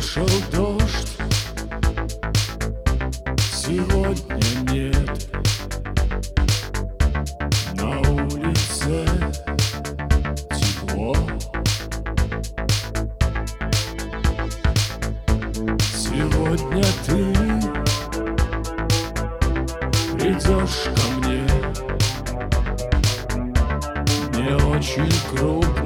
пошел дождь, сегодня нет. На улице тепло. Сегодня ты придешь ко мне. Мне очень круто.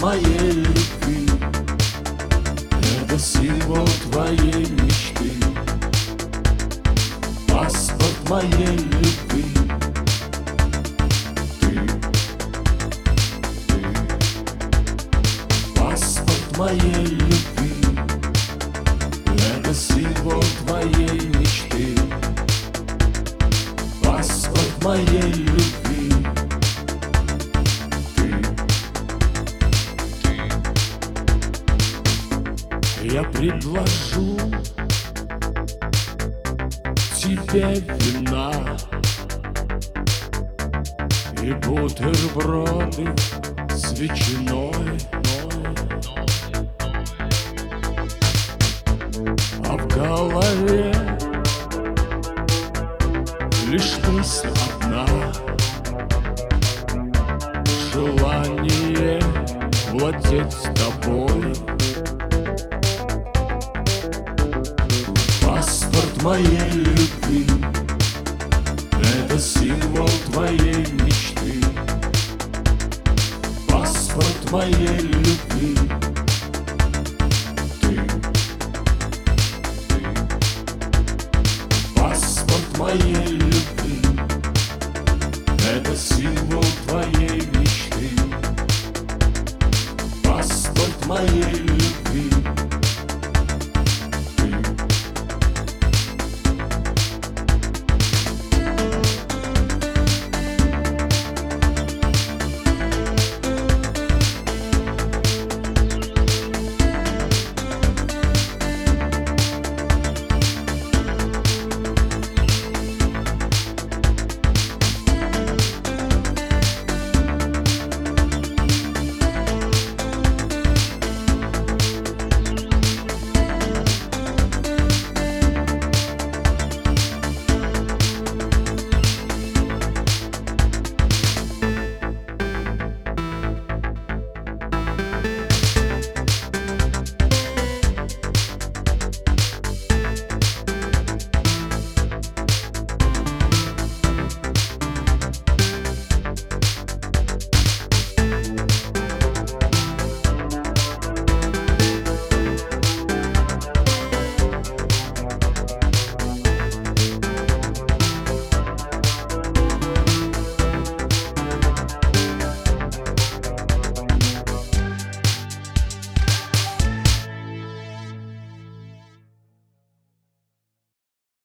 Моей любви. Это символ твоей мечты. Паспорт моей любви. Ты, ты Паспорт моей любви. Это символ твоей мечты. Паспорт моей любви Я предложу тебе вина И бутерброды с ветчиной. А в голове лишь мысль одна Желание владеть тобой твоей любви. Это символ твоей мечты. Паспорт моей любви. Ты, ты. Паспорт моей любви.